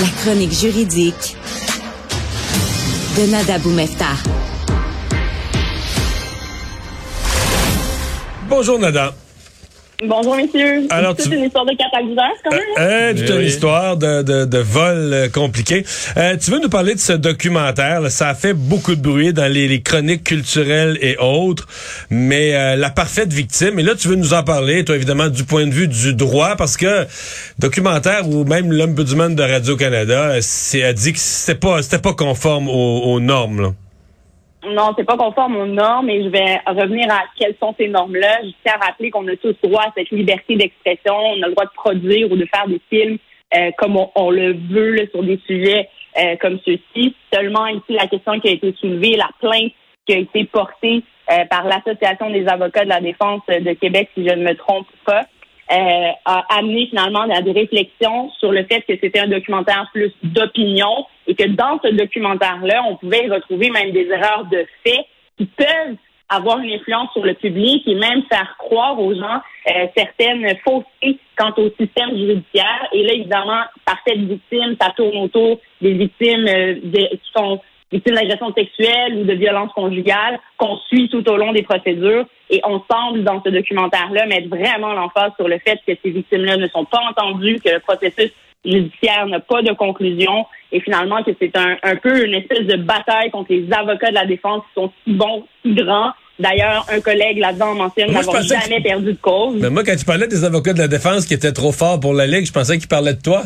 La chronique juridique de Nada Boumefta. Bonjour Nada. Bonjour, messieurs. Alors, c'est tu- une histoire de catalyseur, quand même. hein? Euh, toute une histoire de, de, de vol euh, compliqué. Euh, tu veux nous parler de ce documentaire? là? Ça a fait beaucoup de bruit dans les, les chroniques culturelles et autres, mais euh, la parfaite victime. Et là, tu veux nous en parler, toi, évidemment, du point de vue du droit, parce que documentaire ou même l'ombudsman de Radio-Canada euh, c'est- a dit que c'était pas, c'était pas conforme aux, aux normes. là. Non, c'est pas conforme aux normes et je vais revenir à quelles sont ces normes-là. Je tiens à rappeler qu'on a tous droit à cette liberté d'expression. On a le droit de produire ou de faire des films euh, comme on, on le veut là, sur des sujets euh, comme ceux-ci. Seulement ici, la question qui a été soulevée, la plainte qui a été portée euh, par l'Association des avocats de la défense de Québec, si je ne me trompe pas, euh, a amené finalement à des réflexions sur le fait que c'était un documentaire plus d'opinion et que dans ce documentaire-là, on pouvait y retrouver même des erreurs de fait qui peuvent avoir une influence sur le public et même faire croire aux gens euh, certaines faussetés quant au système judiciaire. Et là, évidemment, par cette victime, ça tourne autour des victimes euh, de- qui sont victimes d'agression sexuelle ou de violence conjugale qu'on suit tout au long des procédures. Et on semble, dans ce documentaire-là, mettre vraiment l'emphase sur le fait que ces victimes-là ne sont pas entendues, que le processus judiciaire n'a pas de conclusion et finalement que c'est un, un peu une espèce de bataille contre les avocats de la défense qui sont si bons, si grands. D'ailleurs, un collègue là-dedans mentionne n'avoir que- jamais perdu de cause. Mais moi, quand tu parlais des avocats de la défense qui étaient trop forts pour la Ligue, je pensais qu'ils parlaient de toi.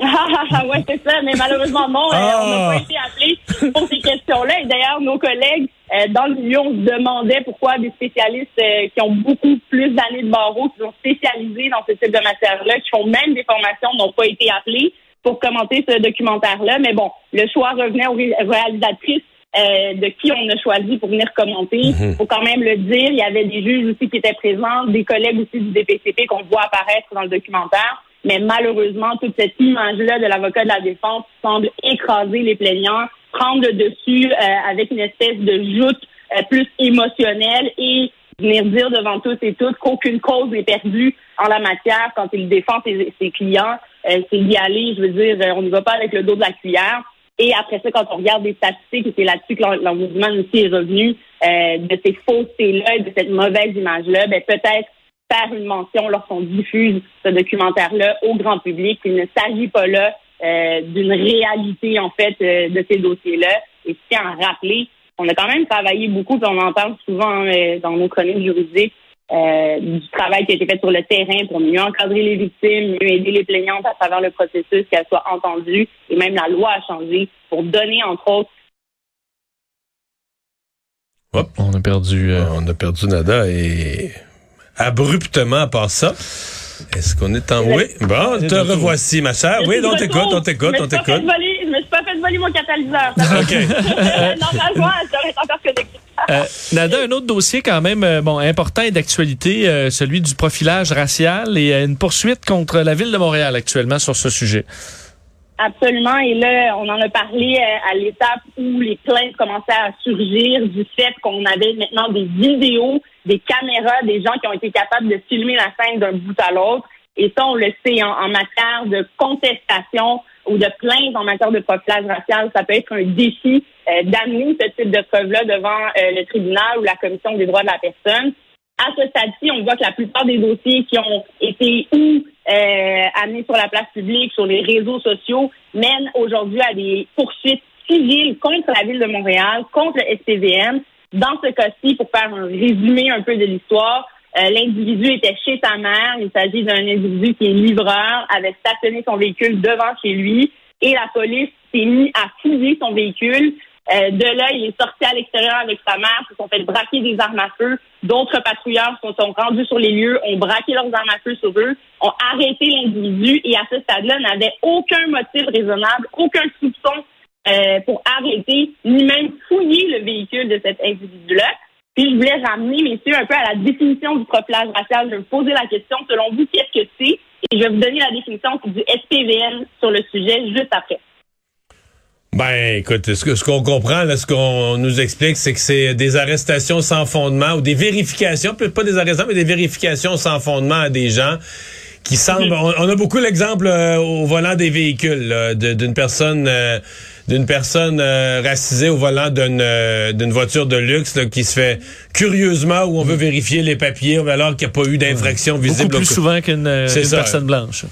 Ah, ouais, c'est ça, mais malheureusement, non, euh, Ah. on n'a pas été appelés pour ces questions-là. Et d'ailleurs, nos collègues euh, dans le milieu, on se demandait pourquoi des spécialistes euh, qui ont beaucoup plus d'années de barreau, qui sont spécialisés dans ce type de matière-là, qui font même des formations, n'ont pas été appelés pour commenter ce documentaire-là. Mais bon, le choix revenait aux ré- réalisatrices euh, de qui on a choisi pour venir commenter. Il faut quand même le dire, il y avait des juges aussi qui étaient présents, des collègues aussi du DPCP qu'on voit apparaître dans le documentaire. Mais malheureusement, toute cette image-là de l'avocat de la défense semble écraser les plaignants, prendre le dessus euh, avec une espèce de joute euh, plus émotionnelle et venir dire devant tous et toutes qu'aucune cause n'est perdue en la matière quand il défend ses, ses clients. Euh, c'est d'y aller, je veux dire, euh, on ne va pas avec le dos de la cuillère. Et après ça, quand on regarde des statistiques, et c'est là-dessus que l'en- l'ombudsman aussi est revenu, euh, de ces faussetés-là et de cette mauvaise image-là, ben peut-être faire une mention lorsqu'on diffuse ce documentaire-là au grand public. Il ne s'agit pas là euh, d'une réalité, en fait, euh, de ces dossiers-là. Et je tiens à rappeler qu'on a quand même travaillé beaucoup, puis on en parle souvent hein, euh, dans nos chroniques juridiques, euh, du travail qui a été fait sur le terrain pour mieux encadrer les victimes, mieux aider les plaignantes à travers le processus, qu'elles soient entendues, et même la loi a changé pour donner, entre autres, Hop. On a perdu. euh, On a perdu Nada et abruptement à part ça. Est-ce qu'on est en... Oui, bon, te revoici, ma chère. Oui, on t'écoute, on t'écoute, Je on me suis pas fait t'écoute. Je me suis pas fait voler mon catalyseur. OK. Normalement, elle serait encore connectée. euh, Nada, un autre dossier quand même euh, bon important et d'actualité, euh, celui du profilage racial et euh, une poursuite contre la ville de Montréal actuellement sur ce sujet. Absolument. Et là, on en a parlé euh, à l'étape où les plaintes commençaient à surgir du fait qu'on avait maintenant des vidéos, des caméras, des gens qui ont été capables de filmer la scène d'un bout à l'autre. Et ça, on le sait, en, matière de contestation ou de plainte en matière de profilage racial, ça peut être un défi euh, d'amener ce type de preuve-là devant euh, le tribunal ou la commission des droits de la personne. À ce stade-ci, on voit que la plupart des dossiers qui ont été ou euh, amenés sur la place publique, sur les réseaux sociaux, mènent aujourd'hui à des poursuites civiles contre la ville de Montréal, contre le SPVM. Dans ce cas-ci, pour faire un résumé un peu de l'histoire, euh, l'individu était chez sa mère. Il s'agit d'un individu qui est livreur, avait stationné son véhicule devant chez lui et la police s'est mis à fouiller son véhicule. Euh, de là, il est sorti à l'extérieur avec sa mère, se sont fait braquer des armes à feu. D'autres patrouilleurs se sont rendus sur les lieux, ont braqué leurs armes à feu sur eux, ont arrêté l'individu et à ce stade-là n'avaient aucun motif raisonnable, aucun soupçon euh, pour arrêter, ni même fouiller le véhicule de cet individu-là. Puis je voulais ramener, messieurs, un peu à la définition du profilage racial. Je vais vous poser la question, selon vous, qu'est-ce que c'est? Et je vais vous donner la définition du SPVN sur le sujet juste après. Ben, écoute, ce que- ce qu'on comprend, là, ce qu'on nous explique, c'est que c'est des arrestations sans fondement ou des vérifications, peut-être pas des arrestations, mais des vérifications sans fondement à des gens qui semble. On, a beaucoup l'exemple euh, au volant des véhicules d'une personne. Euh, d'une personne euh, racisée au volant d'une d'une voiture de luxe qui se fait curieusement où on veut vérifier les papiers alors qu'il n'y a pas eu d'infraction visible. Beaucoup plus souvent qu'une personne blanche.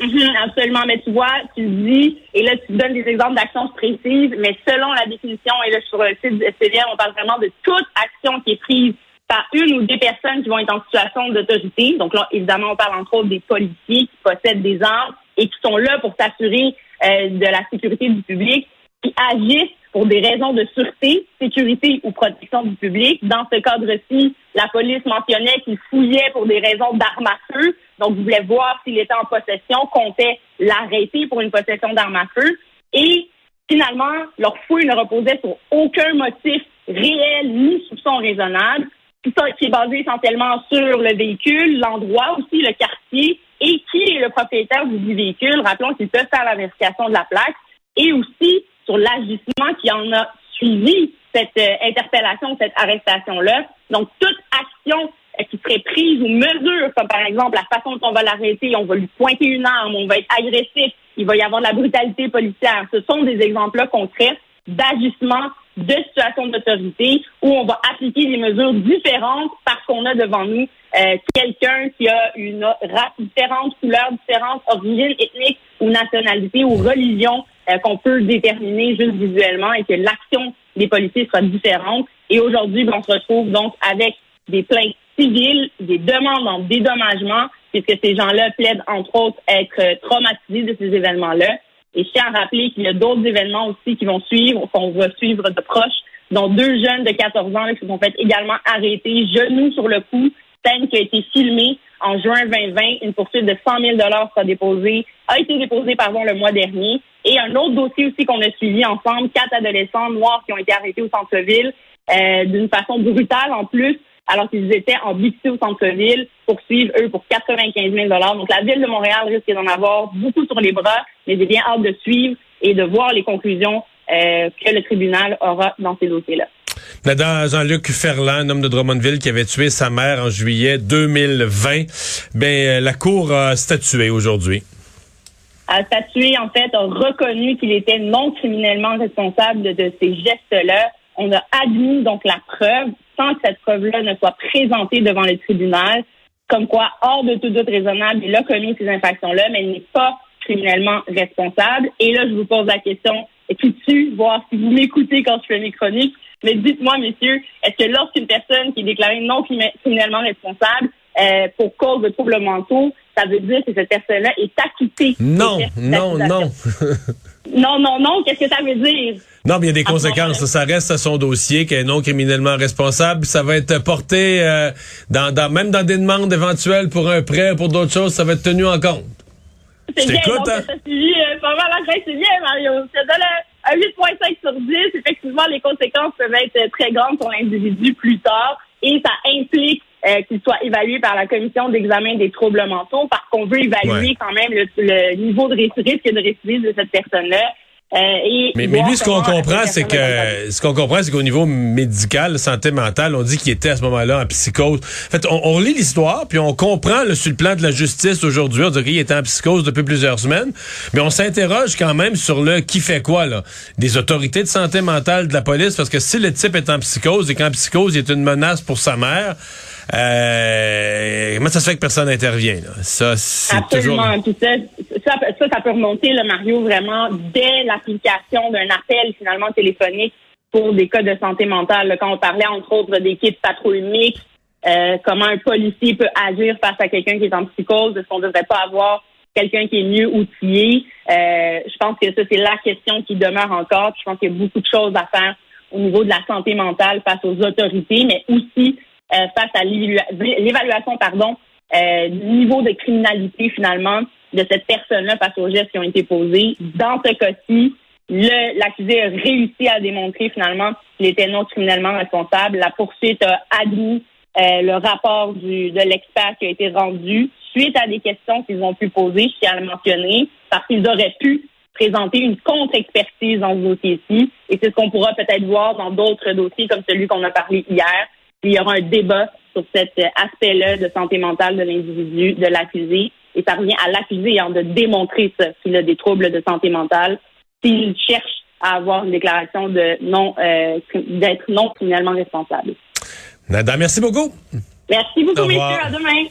Mhm, absolument, mais tu vois, tu dis, et là tu donnes des exemples d'actions précises, mais selon la définition, et là sur le site du SPVM, on parle vraiment de toute action qui est prise par une ou des personnes qui vont être en situation d'autorité. Donc là, évidemment, on parle entre autres des policiers qui possèdent des armes et qui sont là pour s'assurer euh, de la sécurité du public, qui agissent pour des raisons de sûreté, sécurité ou protection du public. Dans ce cadre-ci, la police mentionnait qu'il fouillait pour des raisons d'armes à feu. Donc, vous voulez voir s'il était en possession, comptait l'arrêter pour une possession d'armes à feu. Et finalement, leur fouille ne reposait sur aucun motif réel ni soupçon raisonnable tout ça qui est basé essentiellement sur le véhicule, l'endroit aussi, le quartier et qui est le propriétaire du véhicule. Rappelons qu'il peut faire la vérification de la plaque et aussi sur l'agissement qui en a suivi cette euh, interpellation, cette arrestation-là. Donc, toute action qui serait prise ou mesure, comme par exemple la façon dont on va l'arrêter, on va lui pointer une arme, on va être agressif, il va y avoir de la brutalité policière. Ce sont des exemples-là concrets d'ajustement de situation d'autorité où on va appliquer des mesures différentes parce qu'on a devant nous euh, quelqu'un qui a une race différente, couleur différente, origine ethnique ou nationalité ou religion euh, qu'on peut déterminer juste visuellement et que l'action des policiers soit différente. Et aujourd'hui, ben, on se retrouve donc avec des plaintes civiles, des demandes en dédommagement, puisque ces gens-là plaident entre autres être traumatisés de ces événements-là. Et je tiens à rappeler qu'il y a d'autres événements aussi qui vont suivre, qu'on va suivre de proche, dont deux jeunes de 14 ans qui se sont fait également arrêter, genoux sur le cou, scène qui a été filmée en juin 2020. Une poursuite de 100 000 sera déposée, a été déposée pardon, le mois dernier. Et un autre dossier aussi qu'on a suivi ensemble, quatre adolescents noirs qui ont été arrêtés au centre-ville euh, d'une façon brutale en plus alors qu'ils étaient en BC au centre-ville, poursuivre, eux, pour 95 000 Donc, la Ville de Montréal risque d'en avoir beaucoup sur les bras, mais j'ai bien hâte de suivre et de voir les conclusions euh, que le tribunal aura dans ces dossiers-là. Madame Jean-Luc Ferland, un homme de Drummondville qui avait tué sa mère en juillet 2020, ben, euh, la Cour a statué aujourd'hui. A statué, en fait, a reconnu qu'il était non criminellement responsable de, de ces gestes-là. On a admis donc la preuve sans que cette preuve-là ne soit présentée devant le tribunal, comme quoi, hors de tout doute raisonnable, il a commis ces infractions-là, mais il n'est pas criminellement responsable. Et là, je vous pose la question, et puis tu voir si vous m'écoutez quand je fais mes chroniques, mais dites-moi, messieurs, est-ce que lorsqu'une personne qui est déclarée non criminellement responsable euh, pour cause de troubles mentaux, ça veut dire que cette personne-là est acquittée? Non, non, non. non, non, non, qu'est-ce que ça veut dire? Non, mais il y a des conséquences. Ça reste à son dossier, qui est non criminellement responsable. Ça va être porté euh, dans, dans, même dans des demandes éventuelles pour un prêt, pour d'autres choses, ça va être tenu en compte. C'est bien, donc, hein? ça suivi euh, pas mal c'est bien, Mario. C'est un 8.5 sur 10. Effectivement, les conséquences peuvent être très grandes pour l'individu plus tard et ça implique euh, qu'il soit évalué par la commission d'examen des troubles mentaux parce qu'on veut évaluer quand même le, niveau de risque et de récidive de cette personne-là. Euh, mais, mais lui, ce qu'on comprend, c'est que ce qu'on comprend, c'est qu'au niveau médical, santé mentale, on dit qu'il était à ce moment-là en psychose. En fait, on, on lit l'histoire, puis on comprend le, sur le plan de la justice aujourd'hui, on dit qu'il était en psychose depuis plusieurs semaines, mais on s'interroge quand même sur le qui fait quoi là, des autorités de santé mentale de la police, parce que si le type est en psychose et qu'en psychose, il est une menace pour sa mère. Euh, comment ça se fait que personne n'intervient? Ça, c'est. Toujours... Ça, ça, ça, peut remonter, le Mario, vraiment dès l'application d'un appel finalement téléphonique pour des cas de santé mentale. quand on parlait entre autres d'équipes patrouilles euh, comment un policier peut agir face à quelqu'un qui est en psychose, est-ce qu'on ne devrait pas avoir quelqu'un qui est mieux outillé? Euh, je pense que ça, c'est la question qui demeure encore. Je pense qu'il y a beaucoup de choses à faire au niveau de la santé mentale face aux autorités, mais aussi euh, face à l'évaluation pardon euh, du niveau de criminalité finalement de cette personne-là face aux gestes qui ont été posés. Dans ce cas-ci, l'accusé a réussi à démontrer finalement qu'il était non criminellement responsable. La poursuite a admis euh, le rapport du, de l'expert qui a été rendu suite à des questions qu'ils ont pu poser, je tiens à le mentionner, parce qu'ils auraient pu présenter une contre-expertise dans ce dossier-ci. Et c'est ce qu'on pourra peut-être voir dans d'autres dossiers comme celui qu'on a parlé hier, il y aura un débat sur cet aspect-là de santé mentale de l'individu, de l'accusé. et ça revient à l'accusé hein, de démontrer ça, s'il a des troubles de santé mentale, s'il cherche à avoir une déclaration de non euh, d'être non criminellement responsable. Nada, merci beaucoup. Merci beaucoup, messieurs. À demain.